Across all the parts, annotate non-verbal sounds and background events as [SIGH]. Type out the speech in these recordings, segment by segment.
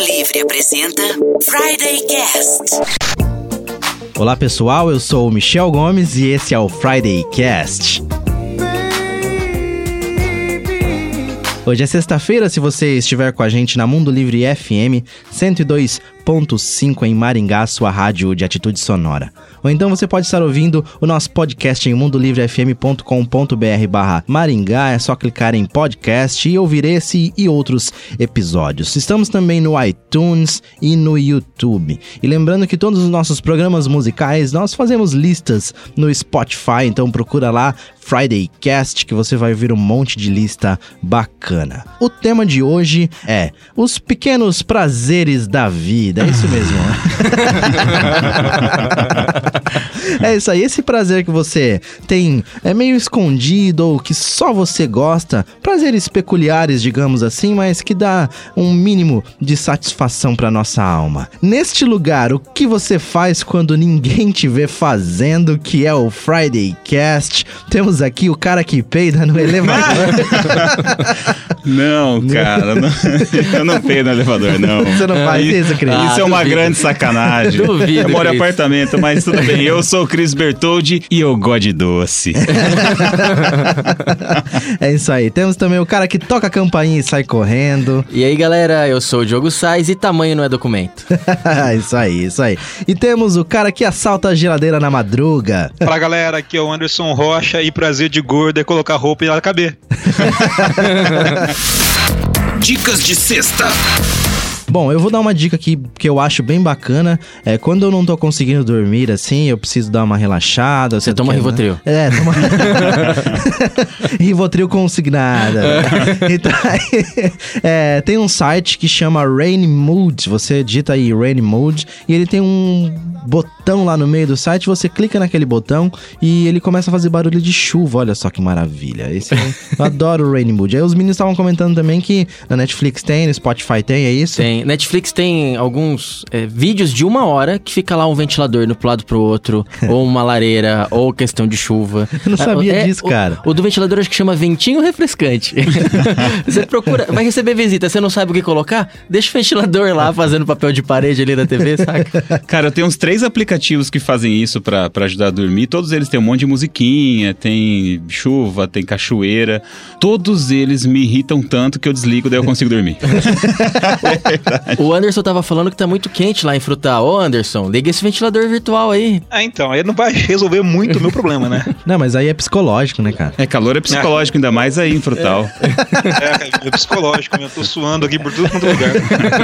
Livre apresenta Friday Cast. Olá pessoal, eu sou o Michel Gomes e esse é o Friday Cast. Hoje é sexta-feira, se você estiver com a gente na Mundo Livre FM 102.5 em Maringá, sua rádio de atitude sonora. Ou então você pode estar ouvindo o nosso podcast em mundolivrefm.com.br barra Maringá. É só clicar em podcast e ouvir esse e outros episódios. Estamos também no iTunes e no YouTube. E lembrando que todos os nossos programas musicais nós fazemos listas no Spotify, então procura lá Friday Cast que você vai ver um monte de lista bacana. O tema de hoje é os pequenos prazeres da vida. É isso mesmo. [LAUGHS] [LAUGHS] [LAUGHS] é isso aí, esse prazer que você tem é meio escondido ou que só você gosta, prazeres peculiares, digamos assim, mas que dá um mínimo de satisfação para nossa alma. Neste lugar, o que você faz quando ninguém te vê fazendo, que é o Friday Cast? Temos aqui o cara que peida no elevador. [LAUGHS] não, cara, não, eu não peido no elevador, não. Você não faz isso, Cris? Ah, isso é uma duvido. grande sacanagem. Duvido, eu moro em apartamento, mas tudo bem. Eu sou o Cris Bertoldi e eu gosto de doce. [LAUGHS] é isso aí. Temos também o cara que toca a campainha e sai correndo. E aí, galera, eu sou o Diogo Sais e tamanho não é documento. [LAUGHS] isso aí, isso aí. E temos o cara que assalta a geladeira na madruga. Fala, galera, aqui é o Anderson Rocha e prazer de gordo é colocar roupa e ela caber. [LAUGHS] Dicas de sexta. Bom, eu vou dar uma dica aqui que eu acho bem bacana. É quando eu não tô conseguindo dormir assim, eu preciso dar uma relaxada. Você toma Rivotril. É, toma. [LAUGHS] [LAUGHS] Rivotril consignada. então, [LAUGHS] é, tem um site que chama Rain Mood. Você digita aí Rain Mood e ele tem um botão lá no meio do site, você clica naquele botão e ele começa a fazer barulho de chuva. Olha só que maravilha. Esse é, eu adoro o Rain Mood. Aí os meninos estavam comentando também que na Netflix tem, no Spotify tem, é isso? Tem. Netflix tem alguns é, vídeos de uma hora que fica lá um ventilador no lado pro outro, [LAUGHS] ou uma lareira, ou questão de chuva. Eu não sabia é, disso, cara. O, o, do ventilador acho que chama ventinho refrescante. [LAUGHS] você procura, vai receber visita, você não sabe o que colocar? Deixa o ventilador lá fazendo papel de parede ali da TV, saca? Cara, eu tenho uns três aplicativos que fazem isso para ajudar a dormir. Todos eles têm um monte de musiquinha, tem chuva, tem cachoeira. Todos eles me irritam tanto que eu desligo, daí eu consigo dormir. [LAUGHS] o Anderson tava falando que tá muito quente lá em Frutal. Ô Anderson, liga esse ventilador virtual aí. Ah, então, aí não vai resolver muito o meu problema, né? [LAUGHS] Não, mas aí é psicológico, né, cara? É, calor é psicológico, ainda mais aí em Frutal. É, é, é psicológico, eu tô suando aqui por tudo quanto lugar.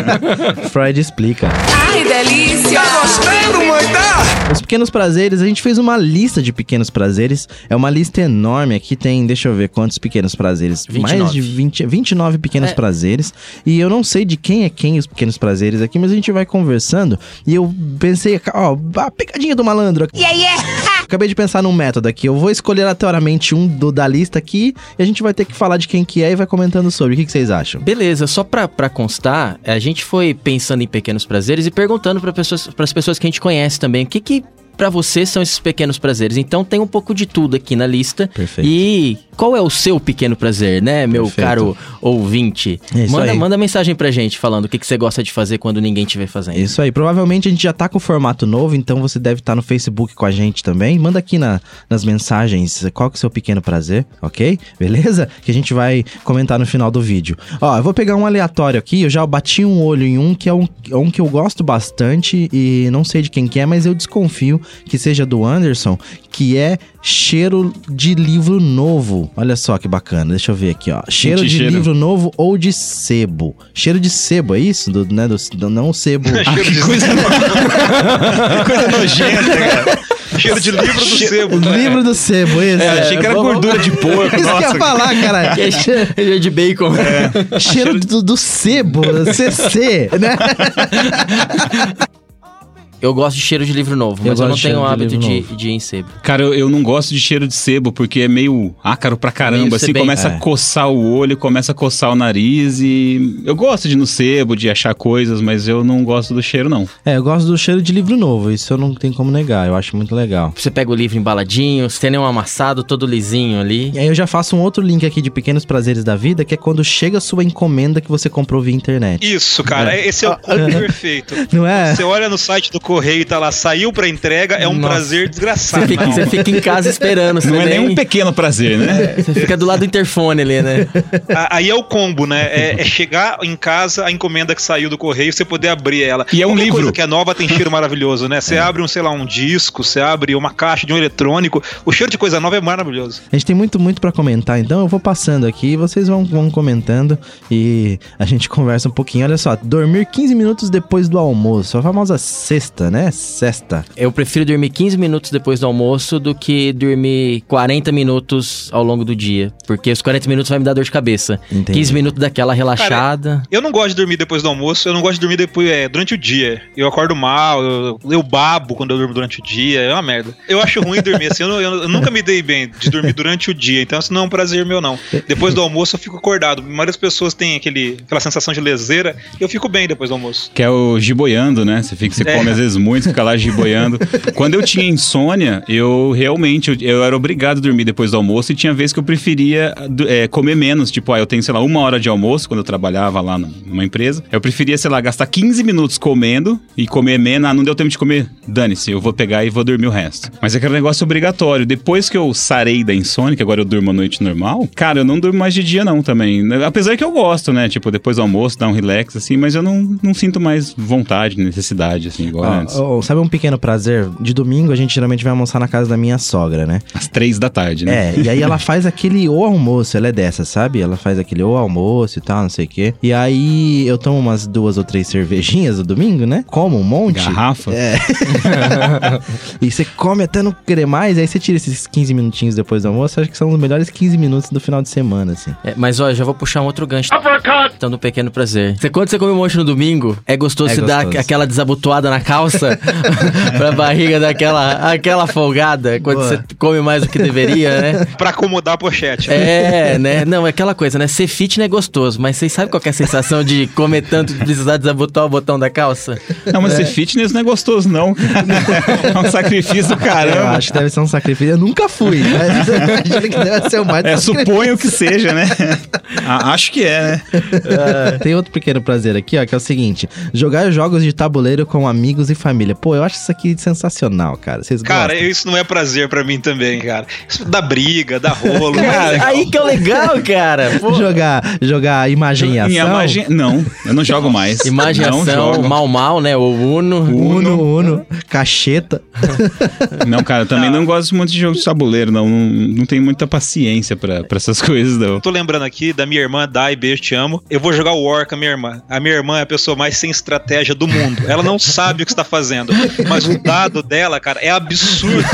[LAUGHS] Freud explica. Ai, delícia! Tá gostando, mãe? Tá? Os pequenos prazeres, a gente fez uma lista de pequenos prazeres. É uma lista enorme. Aqui tem, deixa eu ver quantos pequenos prazeres. 29. Mais de 20, 29 pequenos é. prazeres. E eu não sei de quem é quem os pequenos prazeres aqui, mas a gente vai conversando e eu pensei, ó, a pegadinha do malandro. Yeah, yeah. [LAUGHS] Acabei de pensar num método aqui. Eu vou escolher aleatoriamente um do, da lista aqui e a gente vai ter que falar de quem que é e vai comentando sobre. O que, que vocês acham? Beleza, só pra, pra constar, a gente foi pensando em pequenos prazeres e perguntando para pessoas, as pessoas que a gente conhece também, o que que para você são esses pequenos prazeres. Então tem um pouco de tudo aqui na lista. Perfeito. E qual é o seu pequeno prazer, né, meu Perfeito. caro ouvinte? Isso manda, aí. manda mensagem pra gente falando o que, que você gosta de fazer quando ninguém estiver fazendo. Isso aí. Provavelmente a gente já tá com o formato novo, então você deve estar tá no Facebook com a gente também. Manda aqui na, nas mensagens qual que é o seu pequeno prazer, ok? Beleza? Que a gente vai comentar no final do vídeo. Ó, eu vou pegar um aleatório aqui. Eu já bati um olho em um que é um, um que eu gosto bastante e não sei de quem que é, mas eu desconfio que seja do Anderson, que é cheiro de livro novo. Olha só que bacana, deixa eu ver aqui, ó. Cheiro de cheiro. livro novo ou de sebo. Cheiro de sebo, é isso? Do, né, do, do não sebo. ah, que coisa, coisa nojenta, cara. Cheiro de livro do sebo. Né? Livro do sebo, isso. É, achei que era gordura de porco. [LAUGHS] Isso que ia falar, cara. [LAUGHS] É cheiro de bacon. É. Cheiro do, do sebo, CC, né? [LAUGHS] Eu gosto de cheiro de livro novo, Eu mas eu, não tenho o cheiro de hábito de, de ir em sebo. Cara, eu, eu não gosto de cheiro de sebo, porque é meio ácaro pra Meio caramba. Assim, sebem- começa É. a coçar o olho, começa a coçar o nariz e. Eu gosto de ir no sebo, de achar coisas, mas eu não gosto do cheiro, não. É, eu gosto do cheiro de livro novo, isso eu não tenho como negar, eu acho muito legal. Você pega o livro embaladinho, você tem um amassado todo lisinho ali. E aí eu já faço um outro link aqui de pequenos prazeres da vida, que é quando chega a sua encomenda que você comprou via internet. Isso, cara, esse é o combo perfeito. [LAUGHS] Não é? Você olha no site do correio e tá lá, saiu pra entrega, é um Nossa. prazer Você desgraçado. fica, você alma. fica em casa esperando. Não é nem- um pequeno prazer, né? Você fica do lado do interfone ali, né? Aí é o combo, né? É, é chegar em casa, a encomenda que saiu do correio, você poder abrir ela. E é um Qualquer livro. coisa que é nova tem cheiro maravilhoso, né? Você abre um, sei lá, um disco, você abre uma caixa de um eletrônico. O cheiro de coisa nova é maravilhoso. A gente tem muito, muito pra comentar, então eu vou passando aqui vocês vão, vão comentando e a gente conversa um pouquinho. Olha só, dormir 15 minutos depois do almoço, a famosa sexta, né? Sexta. Eu prefiro dormir 15 minutos depois do almoço do que dormir 40 minutos ao longo do dia. Porque os 40 minutos vai me dar dor de cabeça. Entendi. 15 minutos daquela relaxada. Eu não gosto de dormir depois do almoço, eu não gosto de dormir depois, é, durante o dia. Eu acordo mal, eu, eu babo quando eu durmo durante o dia, é uma merda. Eu acho ruim dormir assim, eu, não- eu nunca me dei bem de dormir durante o dia, então isso não é um prazer meu, não. Depois do almoço eu fico acordado. A maioria das pessoas tem aquele, aquela sensação de leseira, eu fico bem depois do almoço. Que é o giboiando, né? Você fica, você É. come às vezes muito, fica lá giboiando. [LAUGHS] Quando eu tinha insônia, eu realmente eu, eu era obrigado a dormir depois do almoço e tinha vezes que eu preferia é, comer menos. Tipo, ah, eu tenho, sei lá, uma hora de almoço quando eu trabalhava lá numa empresa. Eu preferia, sei lá, gastar 15 minutos comendo e comer menos. Ah, não deu tempo de comer? Dane-se, eu vou pegar e vou dormir o resto. Mas é aquele negócio obrigatório. Depois que eu sarei da insônia, que agora eu durmo a noite normal, cara, eu não durmo mais de dia não também. Apesar que eu gosto, né? Tipo, depois do almoço, dar um relax assim, mas eu não, não sinto mais vontade, necessidade, assim, igual Ó, antes. ó, sabe um pequeno prazer? De domingo a gente geralmente vai almoçar na casa da minha sogra, né? Às três da tarde, né? É, e aí ela faz aquele o almoço, ela é dessa, sabe? Ela faz aquele o almoço e tal, não sei o quê. E aí eu tomo umas duas ou três cervejinhas no domingo, né? Como um monte. Garrafa? É. [LAUGHS] e você come até não querer mais, aí você tira esses 15 minutinhos depois do almoço, acho que são os melhores 15 minutos do final de semana, assim. É, mas ó, já vou puxar um outro gancho. Então, do pequeno prazer. Você, quando você come um monte no domingo, é gostoso É você dar gostoso. aquela desabotoada na calça [LAUGHS] pra barriga dar aquela, folgada quando Boa. você come mais do que deveria, né? Pra acomodar a pochete. É, né? Não, é aquela coisa, né? Ser fitness é gostoso, mas vocês sabem qual que é a sensação de comer tanto e precisar desabotar o botão da calça? Não, mas ser fitness não é gostoso, não. é um sacrifício do Eu caramba. acho que deve ser um sacrifício. Eu nunca fui, mas [LAUGHS] eu imagino que deve ser o mais É, suponho que seja, né? Acho que é, né? Tem outro pequeno prazer aqui, ó, que é o seguinte: jogar jogos de tabuleiro com amigos e família. Pô, eu acho isso aqui sensacional, cara. Vocês Cara, gostam? isso não é prazer pra mim também, cara. Isso dá briga, dá rolo. Mas aí que é legal, cara. [LAUGHS] Pô. Jogar, jogar imagem e ação. Minha imagem... Não, eu não jogo mais. [LAUGHS] não Imaginação, jogo. mal mal, né? O Uno. Uno, Uno, cacheta. [LAUGHS] Não, cara, eu também não gosto muito de jogo de tabuleiro, não. Não, não tenho muita paciência pra, pra essas coisas, não. Tô lembrando aqui da minha irmã, Dai, beijo, te amo. Eu vou jogar War com a minha irmã. A minha irmã é a pessoa mais sem estratégia do mundo. Ela não sabe o que está fazendo. Mas o dado dela, cara, é absurdo.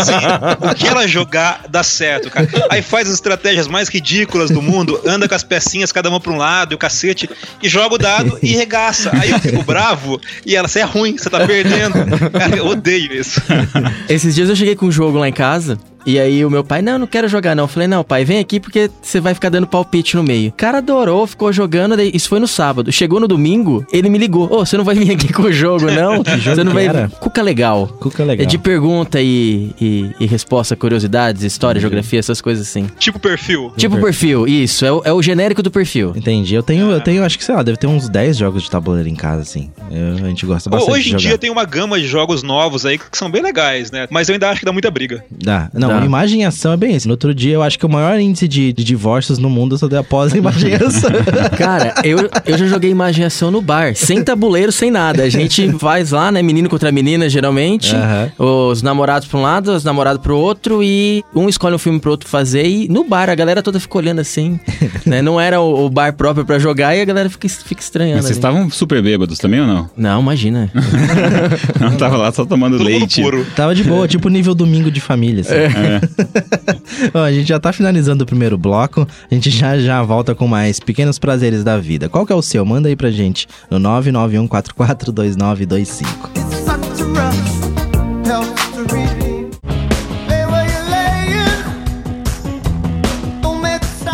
Assim, o que ela jogar dá certo, cara. Aí faz as estratégias mais ridículas do mundo, anda com as pecinhas, cada uma pra um lado, e o cacete, e joga o dado e regaça. Aí eu fico bravo e ela, você é ruim, você tá perdendo. Cara, eu odeio isso. Esses dias eu cheguei com um jogo lá em casa. E aí o meu pai, não, não quero jogar não. Eu falei, não, pai, vem aqui porque você vai ficar dando palpite no meio. O cara adorou, ficou jogando, daí- isso foi no sábado. Chegou no domingo, ele me ligou. Ô, você não vai vir aqui com o jogo, [LAUGHS] não? jogo você não que vai. era? Cuca legal. Cuca legal. É de pergunta e, e, e resposta, curiosidades, história, geografia, essas coisas assim. Tipo perfil. Tipo perfil, isso, é o, é o genérico do perfil. Entendi. Eu tenho, eu tenho, acho que sei lá, deve ter uns 10 jogos de tabuleiro em casa, assim. Eu- a gente gosta bastante Hoje de em jogar. dia tem uma gama de jogos novos aí que são bem legais, né? Mas eu ainda acho que dá muita briga. Dá. Não, Dá. imagem e ação é bem isso. No outro dia, eu acho que o maior índice de, de divórcios no mundo só deu após a imagem e ação. [LAUGHS] Cara, eu, eu já joguei imaginação no bar, sem tabuleiro, sem nada. A gente [LAUGHS] faz lá, né, menino contra menina, geralmente. Aham. Os namorados pra um lado, os namorados pro outro, e um escolhe um filme pro outro fazer. E no bar, a galera toda fica olhando assim, [LAUGHS] né? Não era o, o bar próprio pra jogar e a galera fica, fica estranhando. Mas vocês estavam super bêbados também ou não? Não, imagina. Não, tava lá só tomando Todo leite. puro. Tava de boa, tipo nível domingo de família, assim. [LAUGHS] Ó, a gente já tá finalizando o primeiro bloco. A gente já já volta com mais pequenos prazeres da vida. Qual que é o seu? Manda aí pra gente no 991442925. such a rush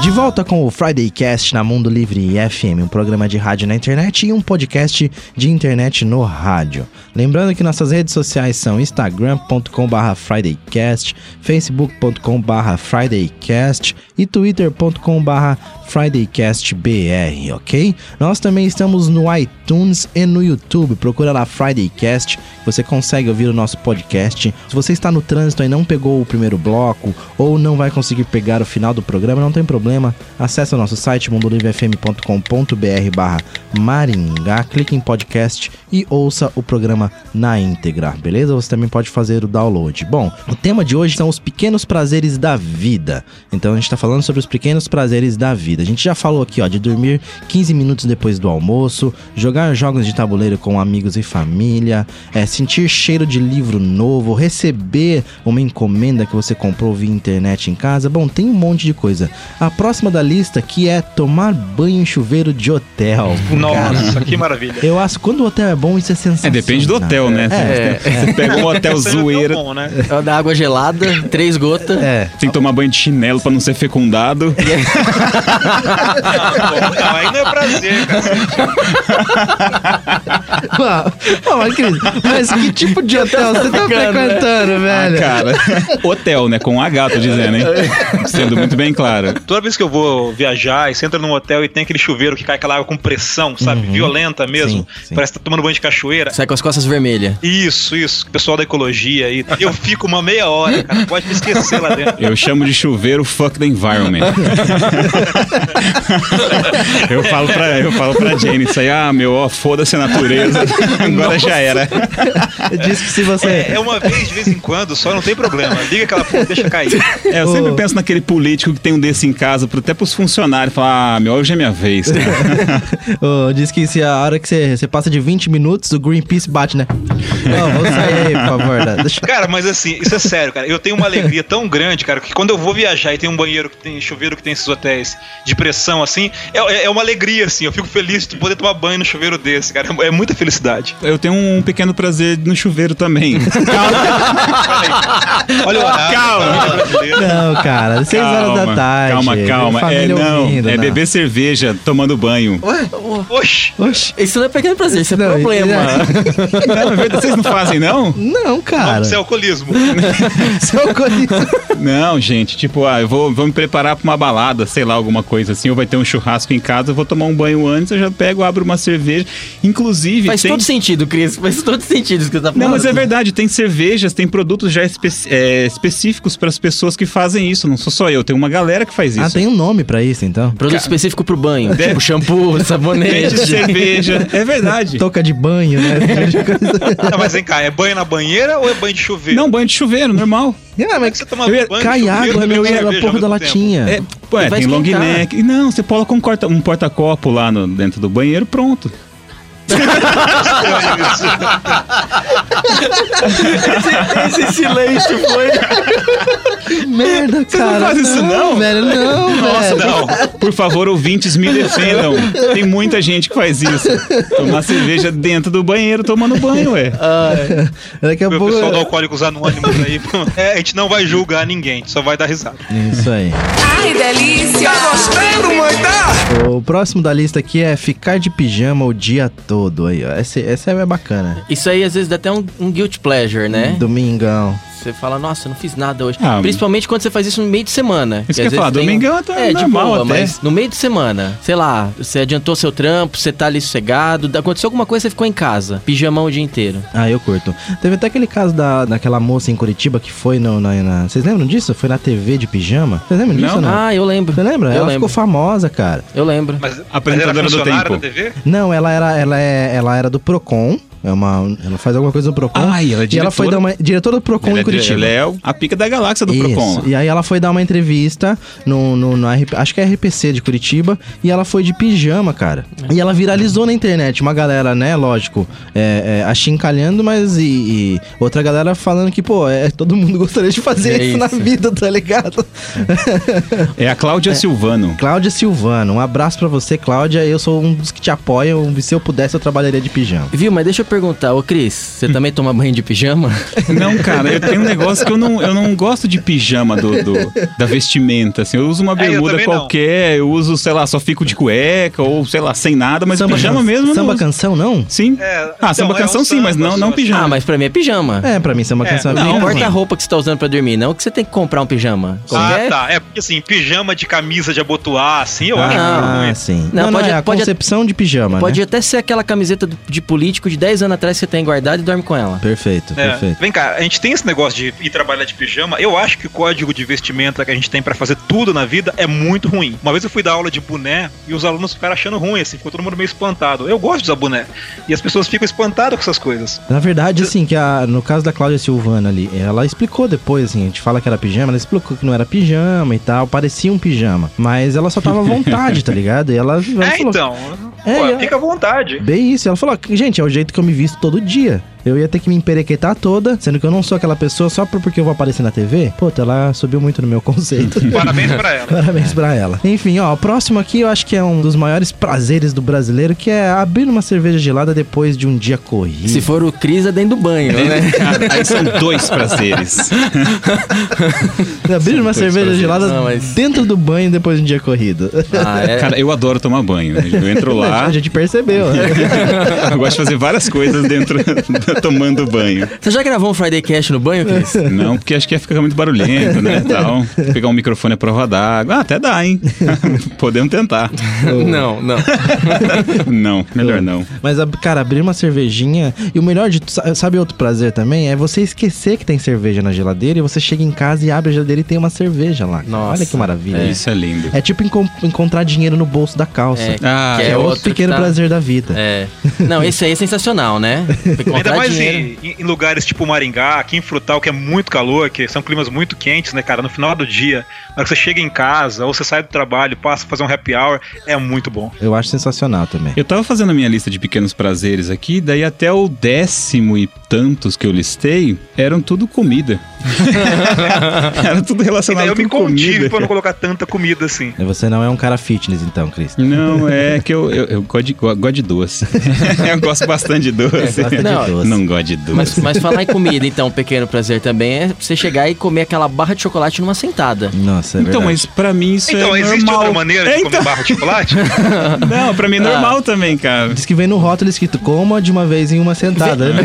De volta com o Friday Cast na Mundo Livre FM, um programa de rádio na internet e um podcast de internet no rádio. Lembrando que nossas redes sociais são instagram.com.br fridaycast, facebook.com.br fridaycast e twitter.com.br fridaycastbr, ok? Nós também estamos no iTunes e no YouTube, procura lá Fridaycast, você consegue ouvir o nosso podcast. Se você está no trânsito e não pegou o primeiro bloco ou não vai conseguir pegar o final do programa, não tem problema, acesse o nosso site mundolivrefm.com.br barra Maringá, clique em podcast e ouça o programa na íntegra, beleza? Você também pode fazer o download. Bom, o tema de hoje são os pequenos prazeres da vida. Então a gente está falando sobre os pequenos prazeres da vida. A gente já falou aqui, ó, de dormir 15 minutos depois do almoço, jogar jogos de tabuleiro com amigos e família, é, sentir cheiro de livro novo, receber uma encomenda que você comprou via internet em casa. Bom, tem um monte de coisa. A próxima da lista que é tomar banho em chuveiro de hotel. Nossa, que maravilha. Eu acho que quando o hotel é bom, isso é É, sensacional. depende do hotel, né? É. Você pega um hotel é zoeira, bom, né? É o da água gelada, três gotas. É. tem que tomar banho de chinelo pra não ser fecundado. [LAUGHS] Não, pô, não, aí não é prazer, cara. Pô, mas, Cris, mas que tipo de hotel você tá né? frequentando, velho? Cara, hotel, né? Com H, tô dizendo, hein? Sendo muito bem claro. Toda vez que eu vou viajar e você entra num hotel e tem aquele chuveiro que cai aquela água com pressão, sabe? Violenta mesmo. Sim, sim. Parece que tá tomando banho de cachoeira. Sai com as costas vermelhas. Isso, isso. Pessoal da ecologia aí. Eu fico uma meia hora, cara. Pode me esquecer lá dentro. Eu chamo de chuveiro fuck the environment. [LAUGHS] eu, falo pra, eu falo pra Jane isso aí, ah, meu, ó, foda-se a natureza. [LAUGHS] Agora já era. Diz que se você. É, é uma vez de vez em quando, só não tem problema. Liga aquela porra, deixa cair. É, eu sempre Ô. penso naquele político que tem um desse em casa, pro- até pros funcionários, falar, ah, meu, hoje é minha vez. [LAUGHS] Ô, diz que se a hora que você, você passa de 20 minutos, o Greenpeace bate, né? Não, vamos sair aí, por favor. né? Deixa... Cara, mas assim, isso é sério, cara. Eu tenho uma alegria tão grande, cara, que quando eu vou viajar e tem um banheiro que tem chuveiro que tem esses hotéis de pressão, assim, é, é- é uma alegria, assim. Eu fico feliz de poder tomar banho no chuveiro desse, cara. É muita felicidade. Eu tenho um pequeno prazer no chuveiro também. [LAUGHS] Olha o horário. Calma. Não, cara, 6 horas da tarde. Calma, calma. É, família não, ouvindo, é não. beber cerveja, tomando banho. Oxi. Oxi. Isso não é pequeno prazer, isso é Não, problema. [LAUGHS] Não, é verdade, vocês não fazem, não? Não, cara. Isso é alcoolismo. [LAUGHS] Isso é alcoolismo. Não, gente, tipo, ah, eu vou, vou me preparar pra uma balada, sei lá, alguma coisa assim, ou vai ter um churrasco em casa, eu vou tomar um banho antes, eu já pego, abro uma cerveja. Inclusive, Faz tem... todo sentido, Cris. Faz todo sentido isso que você tá falando. Não, mas é verdade, tem cervejas, tem produtos já espe- é, específicos para as pessoas que fazem isso, não sou só eu, tem uma galera que faz isso. Ah, tem um nome pra isso, então. Produto específico pro banho. Deve- [LAUGHS] Tipo shampoo, sabonete. Cerveja, é verdade. Toca de banho, né? [LAUGHS] Não, mas vem cá, é banho na banheira ou é banho de chuveiro? Não, banho de chuveiro, normal. ah, é mas que você toma ia- banho cai de chuveiro água e meu, na cerveja porra da latinha. É, pô, é, tem long neck. E Não, você coloca um, corta, um porta-copo lá no, dentro do banheiro, pronto. Esse silêncio foi. Que merda, cara. faz isso, não? velho, não, Nossa, velho. não. Por favor, ouvintes, me defendam. Tem muita gente que faz isso. Tomar cerveja dentro do banheiro, tomando banho, ué. Daqui a O pouco... pessoal do Alcoólicos Anônimos aí. É, a gente não vai julgar ninguém, só vai dar risada. Isso aí. Ai, delícia! Tá gostando, mãe? Tá? O próximo da lista aqui é ficar de pijama o dia todo. Aí, ó. Esse, esse é bacana. Isso aí às vezes dá até um, um guilt pleasure, né? Domingão. Você fala, nossa, eu não fiz nada hoje. Ah, Principalmente quando você faz isso no meio de semana. Isso Que que eu falar, vezes tem- domingão tá É, de normal boa, até. mas no meio de semana, sei lá, você adiantou seu trampo, você tá ali sossegado, aconteceu alguma coisa, você ficou em casa, pijamão o dia inteiro. Ah, eu curto. Teve até aquele caso da, daquela moça em Curitiba que foi no, na, na- Vocês lembram disso? Foi na TV de pijama? Vocês lembram disso Não. ou não? Ah, eu lembro. Você lembra? Eu ela lembro. ficou famosa, cara. Eu lembro. Mas, Apresentadora mas do tempo. da TV? Não, ela era, ela é, ela era do Procon. É uma, ela faz alguma coisa no Procon. Ai, ela é E ela foi diretora? dar uma diretora do Procon Ela em é, Curitiba. ela é a pica da galáxia do Isso. Procon. E aí ela foi dar uma entrevista no, no, no RP acho que é RPC de Curitiba, e ela foi de pijama, cara. E ela viralizou na internet, uma galera, né, lógico, é, é, achincalhando, mas e, e outra galera falando que, pô, é, todo mundo gostaria de fazer É isso, na isso. vida, tá ligado? É a Cláudia [LAUGHS] Silvano. Cláudia Silvano, um abraço pra você, Cláudia. Eu sou um dos que te apoiam. Se eu pudesse, eu trabalharia de pijama. Viu, mas deixa eu perguntar, ô Cris, você também toma banho de pijama? [LAUGHS] Não, cara, eu tenho um negócio que eu não, eu não gosto de pijama do, do- da vestimenta, assim. Eu uso uma É, eu bermuda também não. qualquer, eu uso, sei lá, só fico de cueca ou, sei lá, sem nada, mas pijama can- mesmo não Samba uso. canção, não? Sim. É, ah, samba então, é canção um sim, mas samba não, não só. pijama. Ah, mas pra mim é pijama. É, pra mim samba É, canção é não, Não importa a roupa que você tá usando pra dormir, não que você tem que comprar um pijama. Qualquer... Ah, tá. É porque assim, pijama de camisa de abotoar, assim, eu acho Ah, sim. Não, Não, não, pode- é a pode- concepção de pijama, Pode né? até ser aquela camiseta de político de 10 anos atrás que você tem guardado e dorme com ela. Perfeito, É. perfeito. Vem cá, a gente tem esse negócio de ir trabalhar de pijama. Eu acho que o código de vestimenta que a gente tem pra fazer tudo na vida é muito ruim. Uma vez eu fui dar aula de boné e os alunos ficaram achando ruim, assim, ficou todo mundo meio espantado. Eu gosto de usar boné. E as pessoas ficam espantadas com essas coisas. Na verdade, assim, que a, no caso da Cláudia Silvana ali, ela explicou depois, assim, a gente fala que era pijama, ela explicou que não era pijama e tal, parecia um pijama. Mas ela só tava à vontade, tá ligado? E ela, ela [LAUGHS] é, falou, então. É, pô, é. fica à vontade. Bem isso. Ela falou, gente, é o jeito que eu me visto todo dia. Eu ia ter que me emperequetar toda, sendo que eu não sou aquela pessoa só por- porque eu vou aparecer na TV. Puta, ela subiu muito no meu conceito. [LAUGHS] Parabéns pra ela. Parabéns pra ela. Enfim, ó, o próximo aqui eu acho que é um dos maiores prazeres do brasileiro, que é abrir uma cerveja gelada depois de um dia corrido. Se for o Cris, é dentro do banho, né? Cara, [LAUGHS] aí são dois prazeres. abrir uma dois cerveja prazeres. gelada Não, mas- dentro do banho depois de um dia corrido. Ah, é. Cara, eu adoro tomar banho. né? Eu entro lá, [LAUGHS] A gente percebeu. né? eu gosto de fazer várias coisas dentro, tomando banho. Você já gravou um Friday Cash no banho, Cris? Não, porque acho que ia ficar muito barulhento, né, [LAUGHS] tal. Pegar um microfone à prova d'água. Ah, até dá, hein? [LAUGHS] Podemos tentar. [LAUGHS] não, não. Não, melhor não. Mas, cara, abrir uma cervejinha. E o melhor de. Sabe outro prazer também? É você esquecer que tem cerveja na geladeira e você chega em casa e abre a geladeira e tem uma cerveja lá. Nossa. Olha que maravilha. É, Isso é lindo. tipo encon- encontrar dinheiro no bolso da calça. É, Ah, que É, é outro outro pequeno que tá- prazer da vida. É. Não, esse aí é sensacional, né? Ainda Encontrar em, em lugares tipo Maringá, aqui em Frutal, que é muito calor, que são climas muito quentes, né, cara? No final do dia, hora que você chega em casa, ou você sai do trabalho, passa a fazer um happy hour, é muito bom. Eu acho sensacional também. Eu tava fazendo a minha lista de pequenos prazeres aqui, daí até o décimo e tantos que eu listei eram tudo comida. [LAUGHS] Era tudo E daí relacionado eu me com contive comida. pra não colocar tanta comida assim. Você não é um cara fitness, então, Cris. Não, [LAUGHS] é que eu, eu, eu gosto, de, gosto de doce. [LAUGHS] eu gosto bastante de doce. De Não, doce. Não gosto de doce. Mas, mas falar em comida, então, um pequeno prazer também é você chegar e comer aquela barra de chocolate numa sentada. Nossa, é então, verdade. mas pra mim isso Então, é existe normal. outra maneira de É, comer então- barra de chocolate? [LAUGHS] Não, pra mim é Ah. normal também, cara. Diz que vem no rótulo escrito coma de uma vez em uma sentada. né?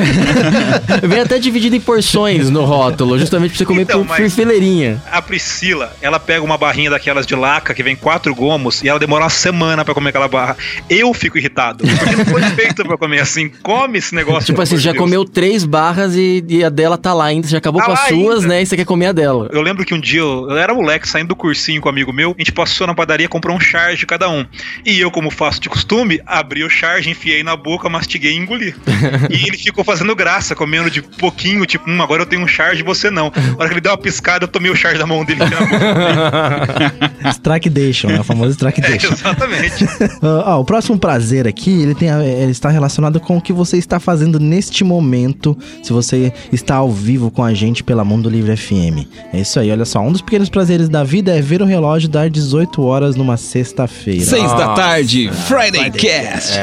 [LAUGHS] Vem até dividido em porções no rótulo, justamente pra você comer Então, por, fileirinha. A Priscila, ela pega uma barrinha daquelas de laca que vem quatro gomos e ela demora uma semana pra comer aquela barra. Eu fico irritado, porque não foi feito [LAUGHS] pra comer assim. Come esse negócio. Tipo assim, já de Deus. comeu três barras e, e a dela tá lá ainda. Você já acabou Tá com as suas, ainda. né? E você quer comer a dela. Eu lembro que um dia eu, eu era moleque saindo do cursinho com um amigo meu, a gente passou na padaria comprou um charge de cada um. E eu, como faço de costume, abri o charge, enfiei na boca, mastiguei e engoli. [LAUGHS] e ele ficou fazendo graça, comendo de pouquinho, tipo, hum, agora eu tenho um charge e você não. Na hora que ele deu uma piscada, eu tomei o charge da mão dele e na [LAUGHS] boca. Strikeation, né? O famoso É, Strikeation. exatamente. [LAUGHS] Ah, ó, o próximo prazer aqui, ele, tem a- ele está relacionado com o que você está fazendo neste momento, se você está ao vivo com a gente pela Mundo Livre FM. É isso aí, olha só. Um dos pequenos prazeres da vida é ver o relógio dar 18 horas numa sexta-feira. Seis da Nossa. tarde, Friday Cast.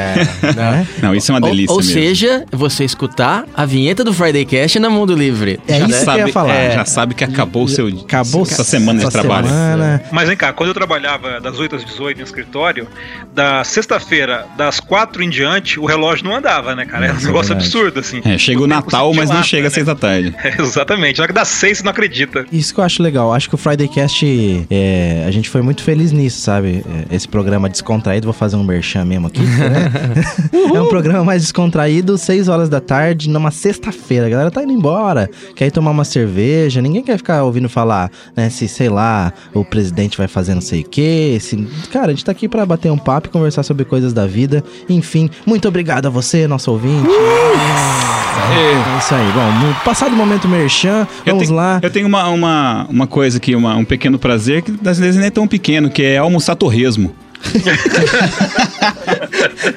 Né? Não, isso é uma Ou, delícia ou mesmo. seja, você escutar a vinheta do Friday Cash na Mundo Livre. É já isso que eu sabe, ia falar. é, já sabe que acabou o seu Acabou essa semana de trabalho. semana. Mas vem cá, quando eu trabalhava das 8 às 18 no escritório, da sexta-feira, das 4 em diante, o relógio não andava, né, cara? É um é negócio absurdo, assim. É, chega o Natal, mas não chega às né? seis da tarde. [LAUGHS] É, exatamente. Na hora que dá 6, você não acredita. Isso que eu acho legal. Acho que o Friday Cast, é, a gente foi muito feliz nisso, sabe? É, Esse programa descontraído, vou fazer um merchan mesmo aqui. né? [LAUGHS] é um programa mais descontraído, 6 horas da tarde, numa sexta-feira. A galera tá indo embora, quer ir tomar uma cerveja, ninguém quer ficar ouvindo falar, né? Se, sei lá, o presidente vai fazer não sei o quê. Se... Cara, a gente tá aqui pra bater um papo e conversar sobre coisas da vida. Enfim, muito obrigado a você, nosso ouvinte. É isso aí. Bom, passado o momento merchan, Eu vamos tenho- lá. Eu tenho uma, uma, uma coisa aqui, uma- um pequeno prazer, que às vezes nem é tão pequeno, que é almoçar torresmo.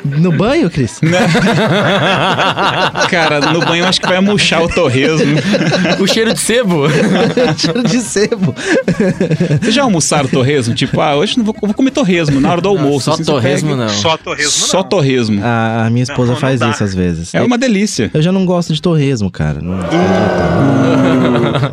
No banho, Cris? [LAUGHS] Cara, no banho eu acho que vai murchar o torresmo. O cheiro de sebo. [LAUGHS] Cheiro de sebo. Vocês já almoçaram torresmo? Tipo, ah, hoje não vou, vou comer torresmo na hora do almoço. Só assim, torresmo, não. Só torresmo Só não. torresmo. A, a minha esposa Não, não faz dá. isso às vezes. É uma delícia. Eu já não gosto de torresmo, cara. Não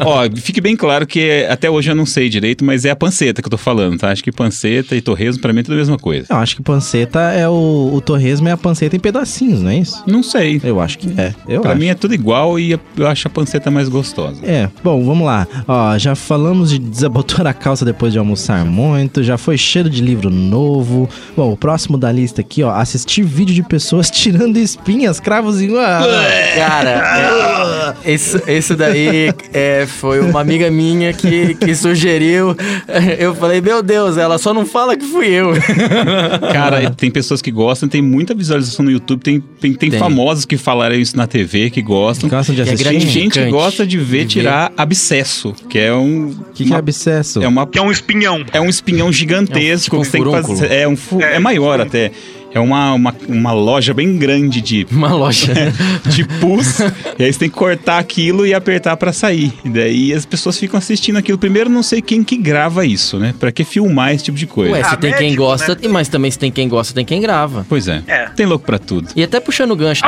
Ó, fique bem claro que até hoje eu não sei direito, mas é a panceta que eu tô falando, tá? Acho que panceta e torresmo pra mim é tudo mesma coisa. Eu acho que panceta é o, o torresmo é a panceta em pedacinhos, não é isso? Não sei. Eu acho que é. Eu Pra acho. mim é tudo igual e eu acho a panceta mais gostosa. É, bom, vamos lá. Ó, já falamos de desabotoar a calça depois de almoçar muito, já foi cheiro de livro novo. Bom, o próximo da lista aqui, ó, assistir vídeo de pessoas [LAUGHS] tirando espinhas, cravos e... Cara, é, esse, esse daí é, foi uma amiga minha que, que sugeriu. Eu falei, meu Deus, ela só não fala que fui eu. [LAUGHS] Cara, tem pessoas que gostam, tem muita visualização no YouTube, tem, tem, tem Tem. famosos que falaram isso na TV, que gostam. Gostam de assistir? Tem gente que gosta de ver de ver. tirar abscesso, que é um. O que, que é abscesso? É uma Que é um espinhão. É um espinhão gigantesco É um- tipo um que você tem que fazer. É, um fu- É, é maior até. É uma, uma, uma loja bem grande de, [LAUGHS] Uma loja. [LAUGHS] de pus. e aí você tem que cortar aquilo e apertar pra sair. E daí as pessoas ficam assistindo aquilo. Primeiro, não sei quem que grava isso, né? Pra que filmar esse tipo de coisa? Ué, Ah, se tem quem gosta, né? mas também se tem quem gosta, tem quem grava. Pois é. É. Tem louco pra tudo. E até puxando o gancho,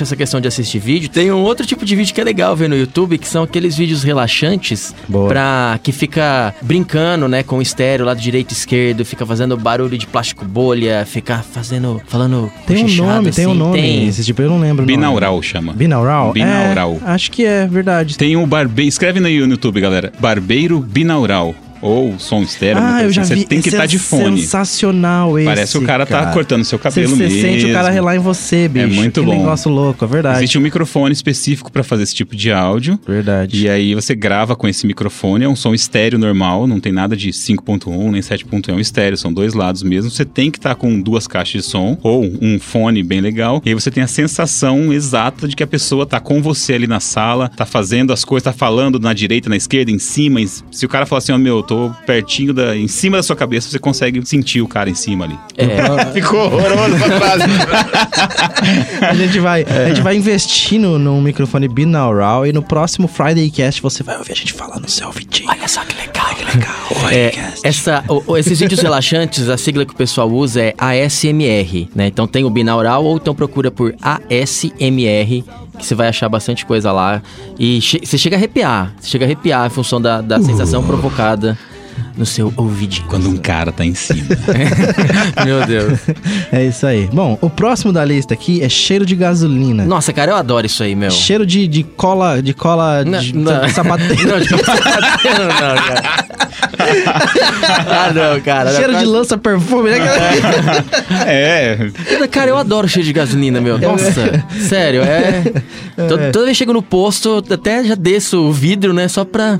essa questão de assistir vídeo, tem um outro tipo de vídeo que é legal ver no YouTube, que são aqueles vídeos relaxantes Boa. pra que fica brincando, né, com o estéreo, lado direito e esquerdo, fica fazendo barulho de plástico bolha, fica fazendo, falando Tem um nome, tem um assim. nome. Tem. Esse tipo eu não lembro o nome. Binaural chama. Binaural? Binaural. É, acho que é, verdade. Tem o barbeiro. Escreve no YouTube, galera. Barbeiro binaural. Ou som estéreo. Ah, eu coisa já assim. vi. Você tem que estar é de fone. sensacional esse, Parece que o cara tá cortando seu cabelo Você mesmo. sente o cara relar em você, bicho. muito que bom. negócio louco, é verdade. Existe um microfone específico pra fazer esse tipo de áudio. Verdade. E aí você grava com esse microfone, é um som estéreo normal, não tem nada de 5.1 nem 7.1, é um estéreo, são dois lados mesmo. Você tem que estar com duas caixas de som ou um fone bem legal. E aí você tem a sensação exata de que a pessoa tá com você ali na sala, tá fazendo as coisas, tá falando na direita, na esquerda, em cima. Se o cara falar assim, ó, meu, eu tô pertinho da, em cima da sua cabeça, você consegue sentir o cara em cima ali. É, [LAUGHS] Ficou horroroso essa frase. [LAUGHS] A gente vai, a gente vai investir no, num microfone binaural e no próximo Friday Cast você vai ouvir a gente falar no seu. Olha só que legal, que legal. [LAUGHS] É, essa, o- o- esses vídeos relaxantes, a sigla que o pessoal usa é ASMR, né? Então tem o binaural ou então procura por ASMR, que você vai achar bastante coisa lá. E che- você chega a arrepiar, você chega a arrepiar em função da, da sensação provocada no seu ouvidinho. Quando um cara tá em cima. [LAUGHS] Meu Deus. É isso aí. Bom, o próximo da lista aqui é cheiro de gasolina. Nossa, cara, eu adoro isso aí, meu. Cheiro de, de cola, de cola Não, de, [LAUGHS] não. de sapateiro. Não, tipo, não, cara. [LAUGHS] ah, não, cara. Cheiro de Quase- lança perfume, né? é, Cara, eu adoro cheiro de gasolina, meu. Nossa, sério, é. Todo- Toda vez que chego no posto, até já desço o vidro, né? Só pra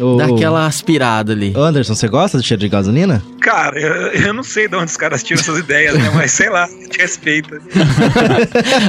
O- dar aquela aspirada ali. Anderson, você gosta de cheiro de gasolina? Cara, eu, eu não sei de onde os caras tiram essas ideias, né? Mas sei lá, te respeita. [LAUGHS]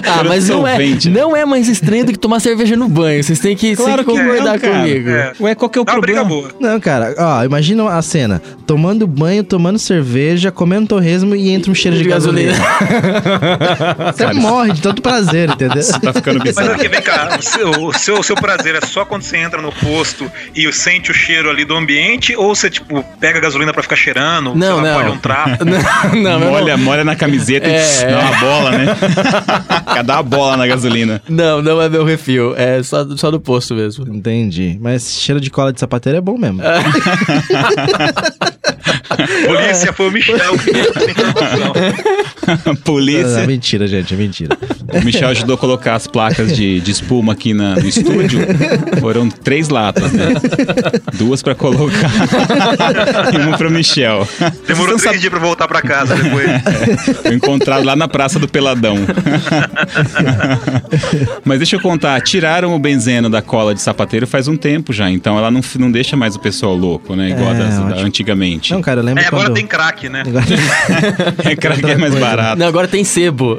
Ah, mas não é, solvente. não é mais estranho do que tomar cerveja no banho. Vocês têm que, Claro que que é, concordar cara. comigo. É. Ué, qual que é o Dá uma briga problema? boa. Não, cara, ó, imagina a cena. Tomando banho, tomando cerveja, comendo torresmo e entra um cheiro de, De gasolina. gasolina. [LAUGHS] Você morre de tanto prazer, entendeu? Tá ficando Mas bizarro. aqui, vem cá, o seu, o seu, o seu prazer é só quando você entra no posto e sente o cheiro ali do ambiente, ou você, tipo, pega a gasolina pra ficar cheirando, [LAUGHS] Não, não. molha um trapo. Não, não, molha, irmão. molha na camiseta É, e dá uma bola, né? [LAUGHS] Dá uma bola na gasolina. Não, não é meu refil. É só, só do posto mesmo. Entendi. Mas cheiro de cola de sapateiro é bom mesmo. [LAUGHS] Polícia foi o Michel que informação. Não, Polícia. mentira, gente, é mentira. O Michel ajudou a colocar as placas de, de espuma aqui na- no estúdio. Foram três latas, né? Duas pra colocar e uma pro Michel. [LAUGHS] Demorou três dias pra voltar pra casa depois. [LAUGHS] Foi encontrado lá na Praça do Peladão. [LAUGHS] Mas deixa eu contar, tiraram o benzeno da cola de sapateiro faz um tempo já, então ela não, não deixa mais o pessoal louco, né? Igual É, das- da- antigamente. Não, cara, eu lembro É, agora quando... tem crack, né? Agora- É, que é mais coisa. barato. Não, agora tem sebo.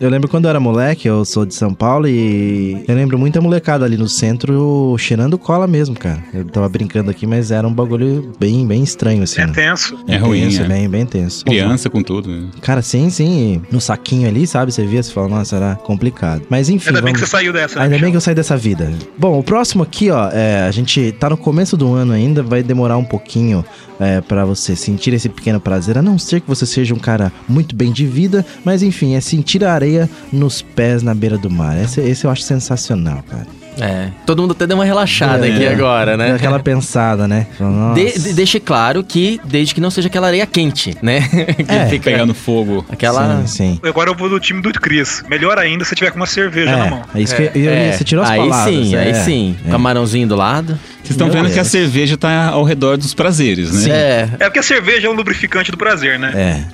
Eu lembro quando eu era moleque, eu sou de São Paulo e eu lembro muita molecada ali no centro cheirando cola mesmo, cara. Eu tava brincando aqui, mas era um bagulho bem, bem estranho, assim. É tenso. É ruim, tenso, é. bem, bem tenso. Criança com tudo. né? Cara, sim, sim. No saquinho ali, sabe? Você via, você fala, nossa, era complicado. Mas enfim. Ainda bem que vamos- você saiu dessa. né, Ainda bem que eu saí dessa vida. Bom, o próximo aqui, ó, é, a gente tá no começo do ano ainda, vai demorar um pouquinho é, para você sentir esse pequeno prazer, a não ser que você seja um cara muito bem de vida, mas enfim, é sentir a areia nos pés na beira do mar. Esse, esse eu acho sensacional, cara. É. Todo mundo até deu uma relaxada É. aqui agora, né? Dá Aquela pensada, né? De, de- deixe claro que, desde que não seja aquela areia quente, né? [LAUGHS] que É, fica Pegando fogo. aquela. Sim, sim. Agora eu vou do time do Cris. Melhor ainda se tiver com uma cerveja na mão. É, é isso que eu, eu- É, você tirou as aí palavras. sim, aí é, sim. é. Camarãozinho do lado. Vocês estão vendo que a cerveja tá ao redor dos prazeres, né? É. É porque a cerveja é um lubrificante do prazer, né?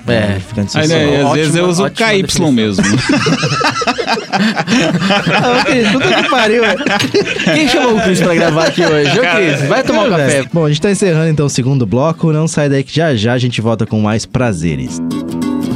É, É. é. Aí, né, às vezes eu uso o KY definição. mesmo. [LAUGHS] Ah, Cris, puta que pariu. Quem chamou o Cris pra gravar aqui hoje? Ô, Cris, vai tomar um café. Bom, a gente tá encerrando então o segundo bloco. Não sai daí que já já a gente volta com mais prazeres. Só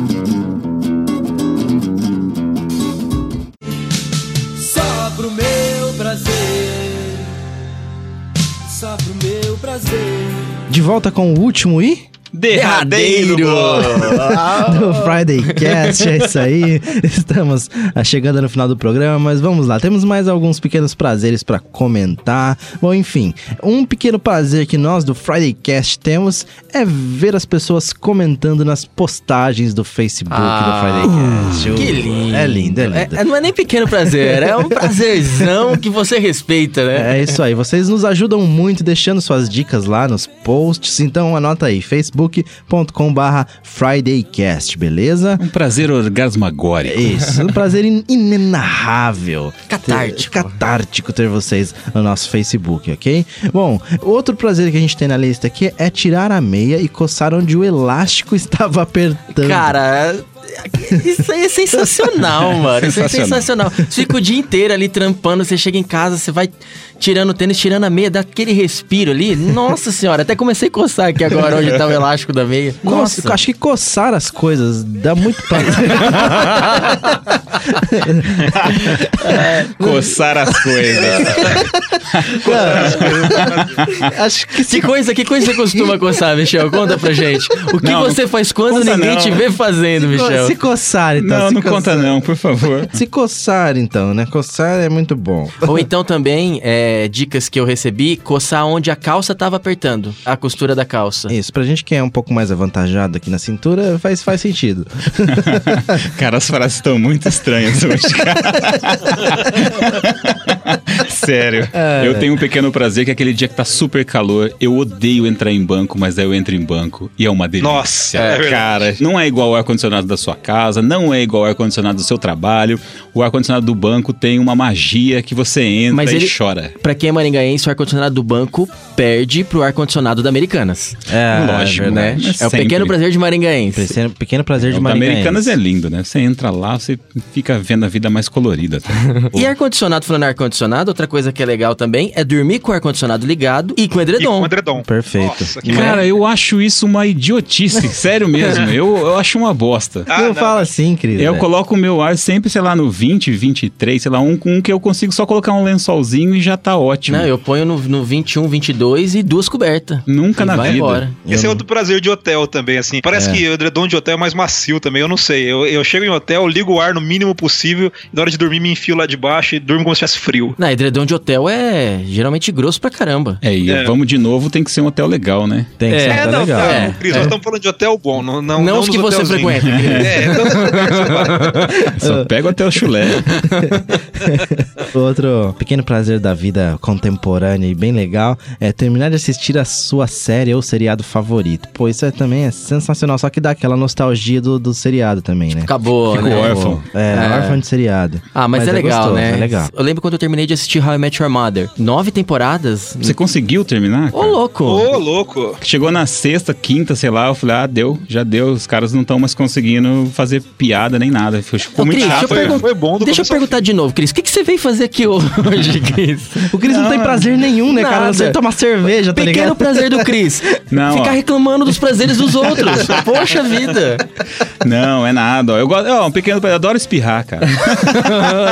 De volta com o último e Derradeiro! do Friday Cast, é isso aí. Estamos ah, chegando no final do programa, mas vamos lá. Temos mais alguns pequenos prazeres pra comentar. Bom, enfim, um pequeno prazer que nós do Friday Cast temos é ver as pessoas comentando nas postagens do Facebook Ah, do Friday Cast. Que lindo. É lindo, é lindo. É- não é nem pequeno prazer, é um prazerzão que você respeita, né? É isso aí, vocês nos ajudam muito deixando suas dicas lá nos posts, então anota aí, facebook.com barra FridayCast, beleza? Um prazer orgasmagórico. Isso, um prazer in- inenarrável. [LAUGHS] Catártico. Ter, catártico ter vocês no nosso Facebook, ok? Bom, outro prazer que a gente tem na lista aqui é tirar a meia e coçar onde o elástico [LAUGHS] estava apertando. Cara, isso aí é sensacional, mano. Isso aí é sensacional. Você fica o dia inteiro ali trampando, você chega em casa, você vai tirando o tênis, tirando a meia, dá aquele respiro ali. Nossa senhora, até comecei a coçar aqui agora onde tá o elástico da meia. Nossa, eu acho que coçar as coisas dá muito prazer. [LAUGHS] Coçar as coisas. Acho que Que coisa, que coisa você costuma coçar, Michel? Conta pra gente. O que Não, você faz quando ninguém não. te vê fazendo, Michel? se coçar, então. Não, se não coçar. conta não, por favor. Se coçar, então, né? Coçar é muito bom. Ou então também, é, dicas que eu recebi, coçar onde a calça tava apertando, a costura da calça. Isso, pra gente que é um pouco mais avantajado aqui na cintura, faz, faz sentido. [LAUGHS] Cara, as frases estão muito estranhas hoje, cara. [LAUGHS] [LAUGHS] Sério. É. Eu tenho um pequeno prazer que é aquele dia que tá super calor. Eu odeio entrar em banco, mas aí eu entro em banco e é uma delícia. Nossa, é cara. Não é igual o ar-condicionado da sua casa, não é igual o ar-condicionado do seu trabalho. O ar-condicionado do banco tem uma magia que você entra Mas e ele- chora. Pra quem é maringaense, o ar-condicionado do banco perde pro ar-condicionado da Americanas. É, Lógico, né? Mas É o pequeno prazer de maringaense. Pequeno, pequeno prazer de O da Maringaense. Americanas é lindo, né? Você entra lá, você fica vendo a vida mais colorida. Tá? [LAUGHS] E ar-condicionado, falando ar-condicionado, outra coisa que é legal também é dormir com o ar-condicionado ligado e com o E edredom. com edredom. Perfeito. Nossa, que Cara, eu acho isso uma idiotice, [LAUGHS] sério mesmo. Eu, eu acho uma bosta. Ah, não. fala assim, Cris. Eu velho. coloco o meu ar sempre, sei lá, no 20, 23, sei lá, um com um que eu consigo só colocar um lençolzinho e já tá ótimo. Não, eu ponho no, no 21, 22 e duas cobertas. Nunca E na vai vida. embora. Esse é Eu outro prazer de hotel também, assim. Parece que o edredom de hotel é mais macio também, eu não sei. Eu, eu chego em hotel, ligo o ar no mínimo possível, e na hora de dormir me enfio lá de baixo e durmo como se tivesse frio. Não, edredom de hotel é geralmente grosso pra caramba. É, e É. vamos de novo, tem que ser um hotel legal, né? Tem que É, ser É, tá não, legal. tá, É, Cris, nós estamos falando de hotel bom, não, não, Não os que você frequenta, Cris. É, então vai. [LAUGHS] Só pega o hotel chulé. [LAUGHS] Outro pequeno prazer da vida contemporânea e bem legal é terminar de assistir a sua série ou seriado favorito. Pô, isso é, também é sensacional, só que dá aquela nostalgia do, do seriado também, né? Acabou, Fico né? órfão. É, É. órfão de seriado. Ah, mas, é legal, gostoso, né? É legal. Eu lembro quando eu terminei de assistir How I Met Your Mother. Nove temporadas. Você conseguiu terminar? Ô, cara? louco! Ô, louco. Chegou na sexta, quinta, sei lá, eu falei, ah, deu, já deu. Os caras não estão mais conseguindo fazer piada nem nada. Ficou Ô, muito Cris, deixa eu, chato. Foi- pergun- foi bom do deixa eu perguntar de novo, Cris. O que, que você veio fazer aqui [LAUGHS] hoje, Cris? O Cris não, tem prazer nenhum, né, cara? A não ser Nada. tomar cerveja, tá Pequeno ligado? prazer do Cris. [LAUGHS] Não, Ficar ó. reclamando dos prazeres dos outros. [LAUGHS] Poxa vida. Não, é nada. ó. Eu gosto, ó, um pequeno, eu adoro espirrar, cara.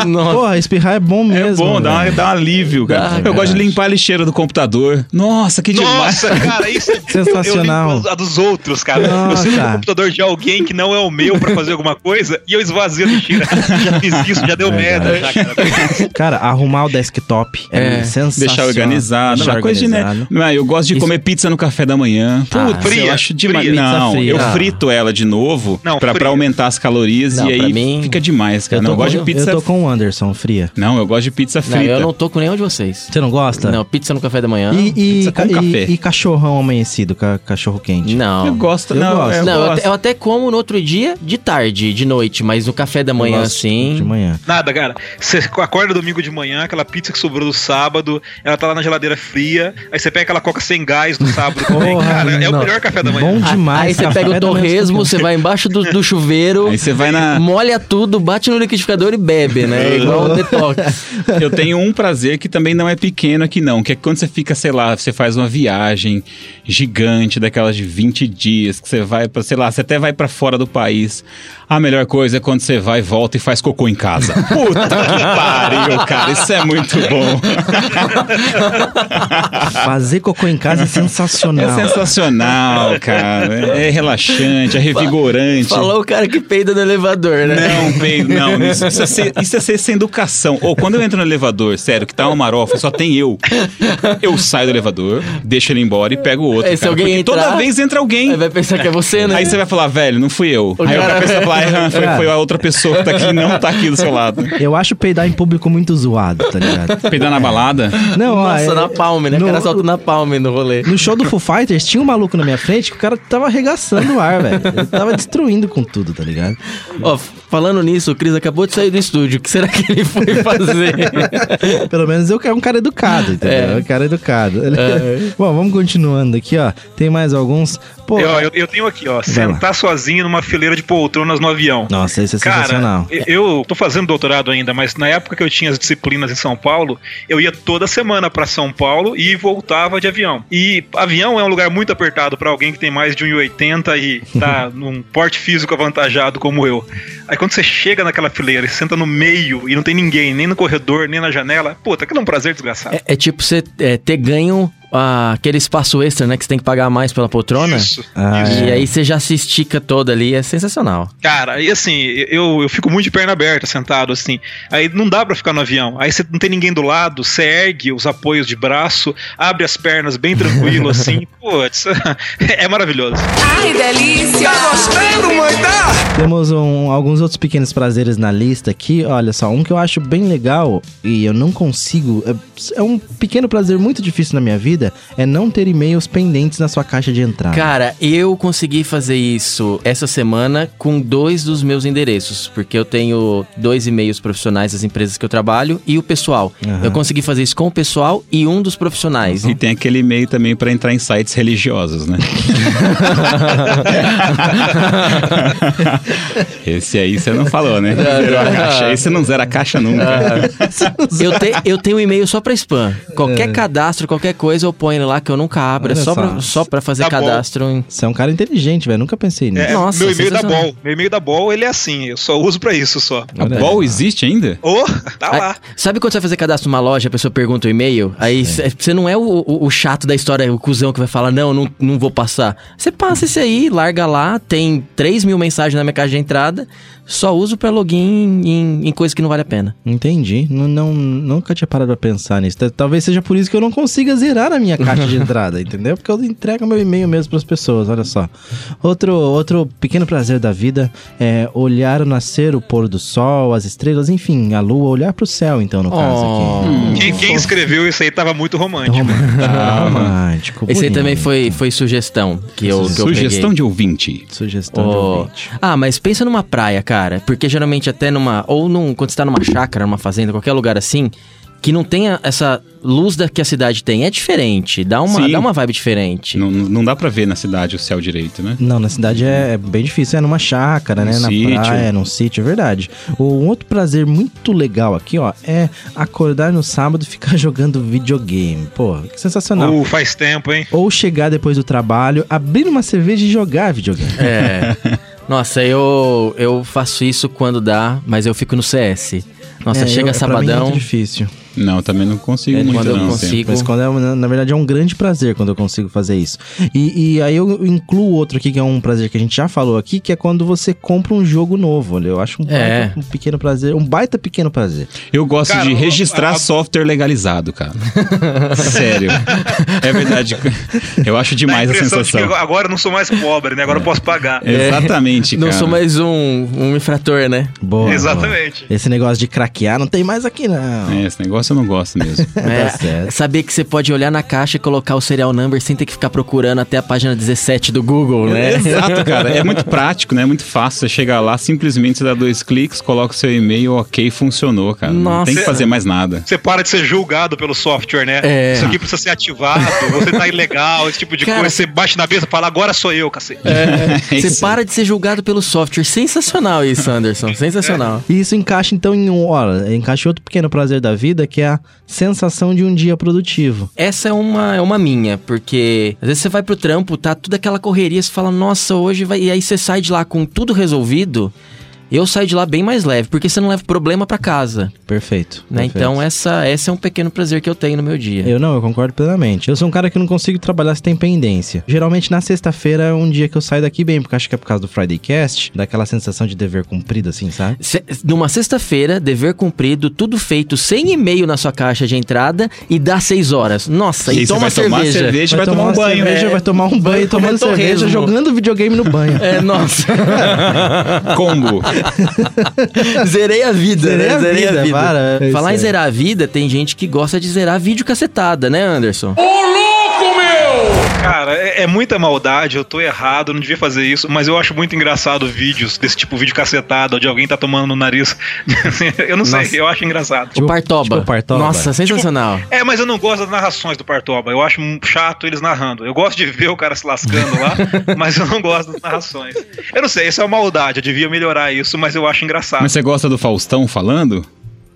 Nossa. Porra, espirrar é bom mesmo. É bom, dá, uma- velho. dá um alívio, cara. Dá, eu gosto de limpar a lixeira do computador. Nossa, que demais. Nossa, cara, [LAUGHS] isso é Sensacional. Eu, eu limpo a dos outros, cara. Eu Nossa. sinto o computador de alguém que não é o meu pra fazer alguma coisa e eu esvazio a lixeira. [LAUGHS] Já fiz isso, já deu merda, já, cara. Cara, arrumar o desktop é, É, sensacional. Deixar organizado. Deixar Não, coisa de, né? organizado. Eu gosto de Isso- comer pizza no café da manhã. Ah, Putz, fria, eu acho demais. fria. Não, fria. eu Ah. frito ela de novo Não, pra, pra aumentar as calorias Não, e aí mim- fica demais, cara. Eu Não, eu gosto com, de pizza. eu tô com o Anderson, fria. Não, eu gosto de pizza Não, frita. eu não tô com nenhum de vocês. Você não gosta? Não, pizza no café da manhã. E, e, Pizza com ca- e- café. e cachorrão amanhecido, ca- cachorro quente? Não. Eu gosto, Eu não, gosto. eu Não, eu gosto. até, eu até como no outro dia, de tarde, de noite, mas no café da manhã, assim. De manhã. Nada, cara. Você acorda domingo de manhã, aquela pizza que sobrou do sábado, ela tá lá na geladeira fria, aí você pega aquela coca sem gás do sábado [LAUGHS] também, Porra, cara. É o não. melhor café da manhã. Bom demais. Aí você pega o torresmo, você vai embaixo do, do chuveiro, Aí você vai na. molha tudo, bate no liquidificador e bebe, né? [LAUGHS] Igual o detox. Eu tenho um prazer que também não é pequeno aqui, não. Que é quando você fica, sei lá, você faz uma viagem gigante, daquelas de 20 dias, que você vai pra, sei lá, você até vai pra fora do país. A melhor coisa é quando você vai, volta e faz cocô em casa. [LAUGHS] Puta que pariu, cara. Isso é muito bom. Fazer cocô em casa é [LAUGHS] É sensacional. sensacional, cara. É relaxante, é revigorante. Falou o cara que peida no elevador, né? Não, peido, não. Isso, isso é ser, isso é ser sem educação. Ou quando eu entro no elevador, sério, que tá uma marofa, só tem eu. Eu saio do elevador, deixo ele embora e pego o outro. É, se cara, alguém entrar- toda vez entra alguém. Aí vai pensar que é você, né? Aí você vai falar, velho, não fui eu. O aí cara- outra pessoa vai falar, "Ah, foi, foi a outra pessoa que tá aqui, não tá aqui do seu lado. Eu acho peidar em público muito zoado, tá ligado? Peidar na balada. Não, ó, Nossa, é- na palme, né? no- O cara solta na palme no rolê. No show do Foo Fighters, tinha um maluco na minha frente que o cara tava arregaçando o ar, velho. Ele tava destruindo com tudo, tá ligado? Ó, falando nisso, o Cris acabou de sair do estúdio. O que será que ele foi fazer? [LAUGHS] Pelo menos eu quero um cara educado, entendeu? É. Um cara educado. Ele- [LAUGHS] Bom, vamos continuando aqui, ó. Tem mais alguns. Pô, Eu, eu, eu tenho aqui, ó, sentar sozinho numa fileira de poltronas no avião. nossa, esse é sensacional. Cara, eu tô fazendo doutorado ainda, mas na época que eu tinha as disciplinas em São Paulo, eu ia toda semana pra São Paulo e voltava de avião. E avião é um lugar muito apertado pra alguém que tem mais de 1,80 e tá [LAUGHS] num porte físico avantajado como eu. Aí quando você chega naquela fileira e senta no meio e não tem ninguém, nem no corredor, nem na janela, puta, aquilo é um prazer desgraçado. É, é tipo você é, ter ganho ah, aquele espaço extra, né? Que você tem que pagar mais pela poltrona. Isso, Ah, isso. E aí você já se estica toda ali, é sensacional. Cara, e assim, eu, eu fico muito de perna aberta, sentado assim. Aí não dá pra ficar no avião. Aí você não tem ninguém do lado, você ergue os apoios de braço, abre as pernas bem tranquilo assim. [LAUGHS] Putz, [LAUGHS] é maravilhoso. Ai, delícia! Tá gostando, mãe? Tá? Temos um- alguns outros pequenos prazeres na lista aqui. Olha só, um que eu acho bem legal e eu não consigo. É, é um pequeno prazer muito difícil na minha vida. É não ter e-mails pendentes na sua caixa de entrada. Cara, eu consegui fazer isso essa semana com dois dos meus endereços, porque eu tenho dois e-mails profissionais das empresas que eu trabalho e o pessoal. Aham. Eu consegui fazer isso com o pessoal e um dos profissionais. E tem aquele e-mail também pra entrar em sites religiosos, né? [LAUGHS] Esse aí você não falou, né? Zerou a caixa. Esse não zera a caixa nunca. [LAUGHS] Eu, te- eu tenho um e-mail só pra spam. Qualquer cadastro, qualquer coisa eu ponho lá que eu nunca abro. É só só. pra, só pra fazer Tá cadastro. em- Você é um cara inteligente, velho. Nunca pensei nisso. É, Nossa, meu e-mail da. Ball. Meu e-mail da Ball, ele é assim, eu só uso pra isso só. A Olha Ball aí. existe ainda? Ô, tá lá. Sabe quando você vai fazer cadastro numa loja, a pessoa pergunta o e-mail, aí cê- você não é o, o- o chato da história, o cuzão que vai falar, não, não, não vou passar. Você passa esse aí, larga lá, tem 3 mil mensagens na minha caixa de entrada, só uso pra login em, em coisa que não vale a pena. Entendi. Não, não- nunca tinha parado pra pensar nisso. Talvez seja por isso que eu não consiga zerar a minha caixa de [LAUGHS] entrada, entendeu? Porque eu entrego meu e-mail mesmo pras pessoas, olha só. Outro, outro pequeno prazer da vida é olhar o nascer, o pôr do sol, as estrelas, enfim, a lua, olhar pro céu, então, no caso aqui. Quem, quem escreveu isso aí tava muito romântico. Romântico, [LAUGHS] romântico. Esse aí também foi, foi sugestão que eu, que eu Sugestão peguei. de ouvinte. Sugestão de Ó, ouvinte. Ah, mas pensa numa praia, cara. Porque geralmente até numa. Ou num, quando você tá numa chácara, numa fazenda, qualquer lugar assim, que não tenha essa luz da que a cidade tem. É diferente. Dá uma, Sim. dá uma vibe diferente. Não, não dá pra ver na cidade o céu direito, né? Não, na cidade é, é bem difícil. É numa chácara, né? Num na sítio. praia, num sítio, é verdade. O- Um outro prazer muito legal aqui, ó, é acordar no sábado e ficar [LAUGHS] jogando videogame. Pô, que sensacional. Uh, faz tempo, hein? Ou chegar depois do trabalho, abrir uma cerveja e jogar videogame. É. [LAUGHS] Nossa, eu, eu faço isso quando dá, mas eu fico no CS. Nossa, É, chega eu- mim é sabadão. muito difícil. Não, também não consigo É, muito quando eu não. consigo. assim. Mas quando é, na- verdade é um grande prazer quando eu consigo fazer isso. E, e aí eu incluo outro aqui que é um prazer que a gente já falou aqui, que é quando você compra um jogo novo. Olha, eu acho um, É. baita, um pequeno prazer, um baita pequeno prazer. Eu gosto Cara, de registrar a- software legalizado, cara. [LAUGHS] Sério. É verdade. Eu acho Dá a demais a impressão de que sensação. agora eu não sou mais pobre, né? Agora eu posso pagar. Exatamente, Não cara. sou mais um, um infrator, né? Boa. Exatamente. boa. Esse negócio de craquear não tem mais aqui, não. É, esse negócio eu não gosto mesmo. [LAUGHS] É, certo. saber que você pode olhar na caixa e colocar o serial number sem ter que ficar procurando até a página 17 do Google, né? Exato, cara. É muito [LAUGHS] prático, né? É muito fácil. Você chega lá, simplesmente você dá dois cliques, coloca o seu e-mail, ok, funcionou, cara. Não Nossa. tem que fazer mais nada. Você para de ser julgado pelo software, né? É. Isso aqui precisa ser ativado, você tá ilegal, esse tipo de Cara, coisa. Você bate na mesa e fala, agora sou eu, cacete. É [LAUGHS] Você isso. para de ser julgado pelo software. Sensacional isso, Anderson. Sensacional. E isso encaixa então em um, olha, encaixa em outro pequeno prazer da vida, que é a sensação de um dia produtivo. Essa é uma, é uma minha, porque às vezes você vai pro trampo, tá tudo aquela correria, você fala, nossa, hoje vai. E aí você sai de lá com tudo resolvido. Eu saio de lá bem mais leve, porque você não leva problema pra casa, Perfeito. né? perfeito. Então essa, essa é um pequeno prazer que eu tenho no meu dia. Eu não, eu concordo plenamente. Eu sou um cara que não consigo trabalhar se tem pendência. Geralmente na sexta-feira é um dia que eu saio daqui bem, porque acho que é por causa do Friday Cast, daquela sensação de dever cumprido, assim, sabe? Se- numa sexta-feira, dever cumprido, tudo feito sem e-mail na sua caixa de entrada e dá seis horas. Nossa, E e, toma vai tomar cerveja. cerveja e vai, tomar um uma banho. cerveja, É, vai tomar um banho, Vai tomando cerveja, torresmo. jogando videogame no banho. É, nossa. [LAUGHS] Combo. [LAUGHS] [LAUGHS] Zerei a vida, Zerei né? a Zerei vida, a vida. para, é Falar em zerar a vida, tem gente que gosta de zerar vídeo cacetada, né, Anderson? Cara, é, é muita maldade, eu tô errado, eu não devia fazer isso, mas eu acho muito engraçado vídeos desse tipo, vídeo cacetado, onde alguém tá tomando no nariz. [LAUGHS] eu não sei, Nossa. eu acho engraçado. o Partoba. tipo o Partoba. Nossa, sensacional. É, mas eu não gosto das narrações do Partoba. Eu acho um chato eles narrando. Eu gosto de ver o cara se lascando lá, [LAUGHS] mas eu não gosto das narrações. Eu não sei, isso é uma maldade. Eu devia melhorar isso, mas eu acho engraçado. Mas você gosta do Faustão falando?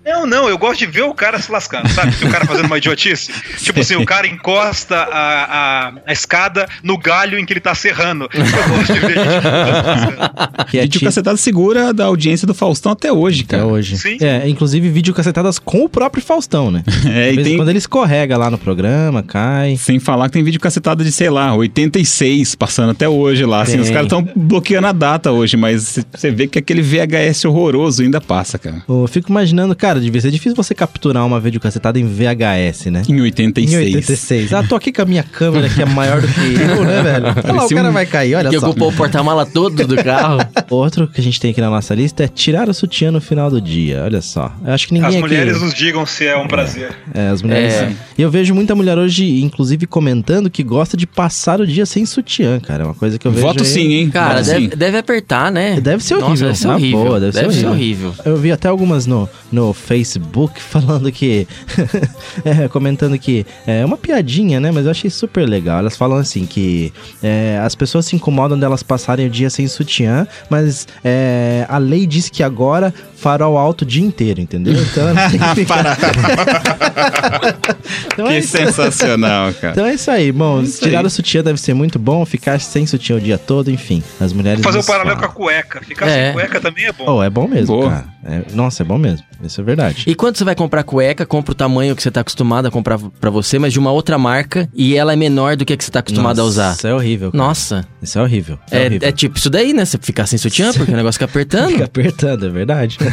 Não, não, eu gosto de ver o cara se lascando, sabe? O cara fazendo uma idiotice. tipo assim, o cara encosta a, a, a escada no galho em que ele tá serrando. Eu gosto de ver gente se lascando. Que Vídeo cacetado segura da audiência do Faustão até hoje, Até cara. hoje. Sim. É, inclusive vídeo cacetadas com o próprio Faustão, né? [LAUGHS] É, e tem, quando ele escorrega lá no programa, cai. Sem falar que tem vídeo cacetado de, sei lá, 86 passando até hoje lá. Assim, os caras estão bloqueando a data hoje, mas você vê que aquele VHS horroroso ainda passa, cara. Eu fico imaginando, cara, devia ser difícil você capturar uma videocacetada em VHS, né? Em 86. Em 86. Ah, tô aqui com a minha câmera que é maior do que eu, né, velho? [LAUGHS] Olha lá, o cara um- vai cair, olha Que só. ocupou o porta-mala todo do carro. [LAUGHS] Outro que a gente tem aqui na nossa lista é tirar o sutiã no final do dia. Olha só. Eu acho que ninguém As aqui... mulheres nos digam se é um prazer. É, as mulheres. É. E eu vejo muita mulher hoje, inclusive, comentando que gosta de passar o dia sem sutiã, cara. É uma coisa que eu vejo. Voto aí- sim, hein? Cara, Voto deve, sim. deve apertar, né? Deve ser horrível. Nossa, deve ser horrível. boa, deve, ser, horrível. Eu vi até algumas no, no Facebook [LAUGHS] falando que. [LAUGHS] é, comentando que. É uma piadinha, né? Mas eu achei super legal. Elas falam assim que é, as pessoas se incomodam delas passarem o dia sem sutiã, mas é, a lei diz que agora farol alto o dia inteiro, entendeu? Então [LAUGHS] elas têm que ficar. então, é Que isso, sensacional, cara. então é isso aí. Bom, Isso tirar aí. o sutiã deve ser muito bom, ficar sem sutiã o dia todo, enfim. As mulheres. Fazer um paralelo com falam. a cueca. Ficar É. sem cueca também é bom. Oh, é bom mesmo, Boa. cara. É- nossa, é bom mesmo. Isso é verdade. E quando você vai comprar cueca, compra o tamanho que você tá acostumado a comprar pra você, mas de uma outra marca e ela é menor do que a que você tá acostumado a usar. Isso é horrível. cara. Nossa, Isso é horrível. Isso é, é, horrível. é tipo isso daí, né? Você ficar sem sutiã porque o negócio fica apertando. Fica apertando, é verdade. Fica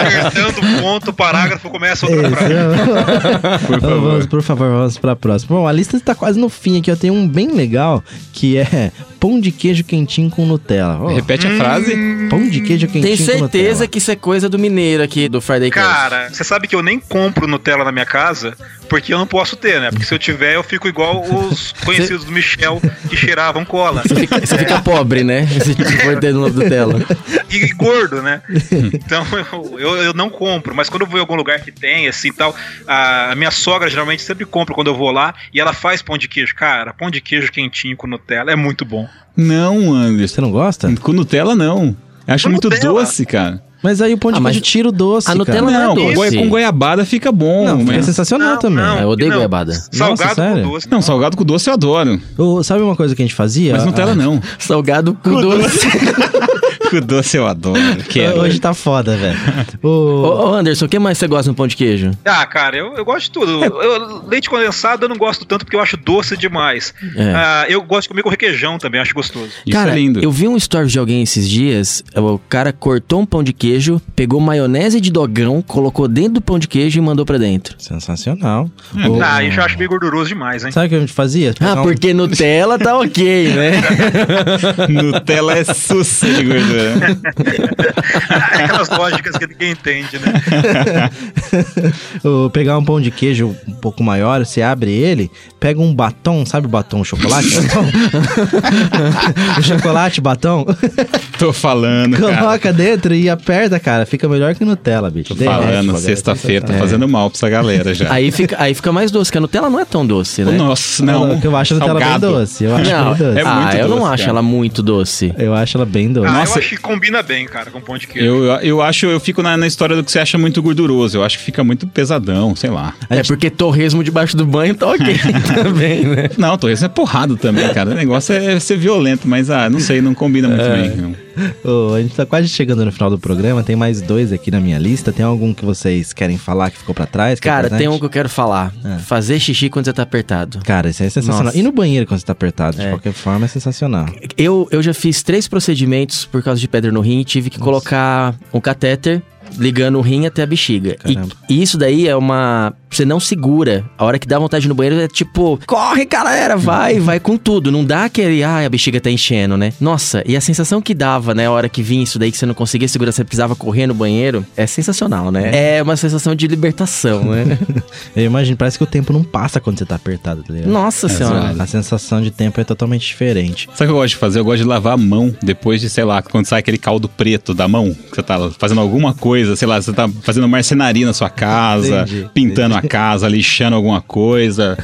apertando ponto, parágrafo, começa outra frase. [LAUGHS] Por Então, favor. vamos, por favor, vamos pra próxima. Bom, a lista está quase no fim aqui. Eu tenho um bem legal que é pão de queijo quentinho com Nutella. Ó, Repete a frase. pão de queijo quentinho com Nutella. certeza que isso é coisa do mineiro aqui do Friday Cast. Cara, você sabe que eu nem compro Nutella na minha casa porque eu não posso ter, né? Porque se eu tiver, eu fico igual os [LAUGHS] conhecidos do Michel que cheiravam cola. Você fica, você fica pobre, né? [LAUGHS] Se for ter no Nutella. E gordo, né? Então eu, [LAUGHS] eu, eu não compro, mas quando eu vou em algum lugar que tem, assim tal, a, a minha sogra geralmente sempre compra quando eu vou lá e ela faz pão de queijo. Cara, pão de queijo quentinho com Nutella é muito bom. Não, Anderson. Você não gosta? Com Nutella, não. Eu acho Com muito Nutella? doce, cara. Mas aí o pão de Ah, mas queijo tira o doce, a Nutella cara. não é doce. com, goi- com goiabada fica bom. Não, fica mas- sensacional Não, também. não. eu odeio Não. goiabada. Salgado sério? com doce. Não, salgado com doce eu adoro. Ô, sabe uma coisa que a gente fazia? Mas Nutella Ah, não. Salgado com doce. [LAUGHS] Doce eu adoro. Quero. Hoje tá foda, velho. Ô, Ô, Anderson, o que mais você gosta no pão de queijo? Ah, cara, eu, eu gosto de tudo. Eu- leite condensado eu não gosto tanto porque eu acho doce demais. É. Ah, eu gosto de comer com requeijão também, acho gostoso. Isso cara, é lindo. eu vi um story de alguém esses dias. O cara cortou um pão de queijo, pegou maionese de dogão, colocou dentro do pão de queijo e mandou pra dentro. sensacional. É, Ô, Ah, eu acho meio gorduroso demais, hein? Sabe o que a gente fazia? Ah, Pegar um- porque Nutella tá ok, né? [LAUGHS] Nutella é sussa de gordura. [LAUGHS] Aquelas lógicas que ninguém entende, né? [LAUGHS] Pegar um pão de queijo um pouco maior, você abre ele, pega um batom, sabe o batom chocolate? [LAUGHS] o chocolate, batom, Tô falando, cara. coloca dentro e aperta, cara. Fica melhor que Nutella, bicho. Tô Derrete, falando, sexta-feira, tá é. fazendo mal pra essa galera já. aí, fica, aí fica mais doce, que a Nutella não é tão doce, né? Nossa, Não, não. que eu acho a Nutella bem Salgado. doce. Eu acho Não, bem doce. é ah, eu não doce, acho cara. ela muito doce. Eu acho ela bem doce. Ah, Nossa. Eu acho que combina bem, cara, com pão de queijo. Eu, eu acho, eu fico na, na história do que você acha muito gorduroso. Eu acho que fica muito pesadão, sei lá. É porque torresmo debaixo do banho tá ok [LAUGHS] [LAUGHS] também, né? Não, isso é porrado também, cara. O negócio é ser violento, mas ah, não sei, não combina muito É. bem. não. Ô, a gente tá quase chegando no final do programa. Tem mais dois aqui na minha lista. Tem algum que vocês querem falar que ficou pra trás? é Cara, tem importante? um que eu quero falar. É. Fazer xixi quando você tá apertado. Cara, isso é sensacional. Nossa. E no banheiro quando você tá apertado, de É. qualquer forma, é sensacional. Eu, eu já fiz três procedimentos por causa de pedra no rim e tive que colocar um catéter ligando o rim até a bexiga. E, e isso daí é uma. Você não segura. A hora que dá vontade no banheiro é tipo, corre, galera, vai, [LAUGHS] vai com tudo. Não dá aquele, ah, a bexiga tá enchendo, né? Nossa, e a sensação que dava, né, a hora que vinha isso daí, que você não conseguia segurar, você precisava correr no banheiro, é sensacional, né? É uma sensação de libertação, né? [LAUGHS] Eu imagino, parece que o tempo não passa quando você tá apertado, tá ligado? Nossa senhora. A sensação de tempo é totalmente diferente. Sabe o que eu gosto de fazer? Eu gosto de lavar a mão depois de, sei lá, quando sai aquele caldo preto da mão, que você tá fazendo alguma coisa, sei lá, você tá fazendo marcenaria na sua casa, Entendi, pintando a casa, lixando alguma coisa.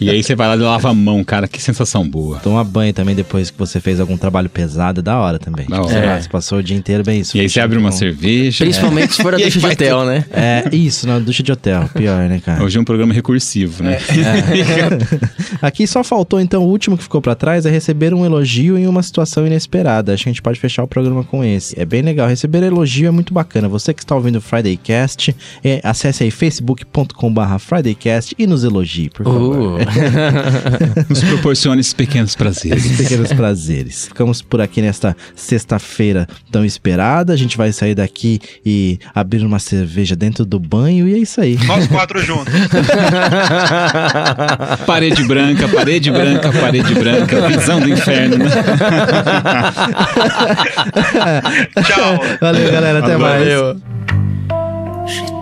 e aí você vai lá e lava a mão, cara, que sensação boa. Toma banho também depois que você fez algum trabalho pesado, é da hora também. Da Tipo, hora. É. você passou o dia inteiro bem isso. E aí você abre uma cerveja. Principalmente se for a [LAUGHS] ducha de hotel, né? É, isso, na ducha de hotel. Pior, né, cara? Hoje é um programa recursivo, né? [LAUGHS] Aqui só faltou, então, o último que ficou pra trás é receber um elogio em uma situação inesperada. Acho que a gente pode fechar o programa com esse. É bem legal. Receber elogio é muito bacana. Você que está ouvindo o Friday Cast, é, acesse aí facebook.com.br FridayCast e nos elogie, por favor. Uh. [LAUGHS] Nos proporciona esses pequenos prazeres. Esses pequenos prazeres. Ficamos por aqui nesta sexta-feira tão esperada. A gente vai sair daqui e abrir uma cerveja dentro do banho e é isso aí. Nós quatro juntos. [LAUGHS] Parede branca, parede branca, parede branca, visão do inferno. Tchau. Valeu, galera. Até mais. Valeu. Je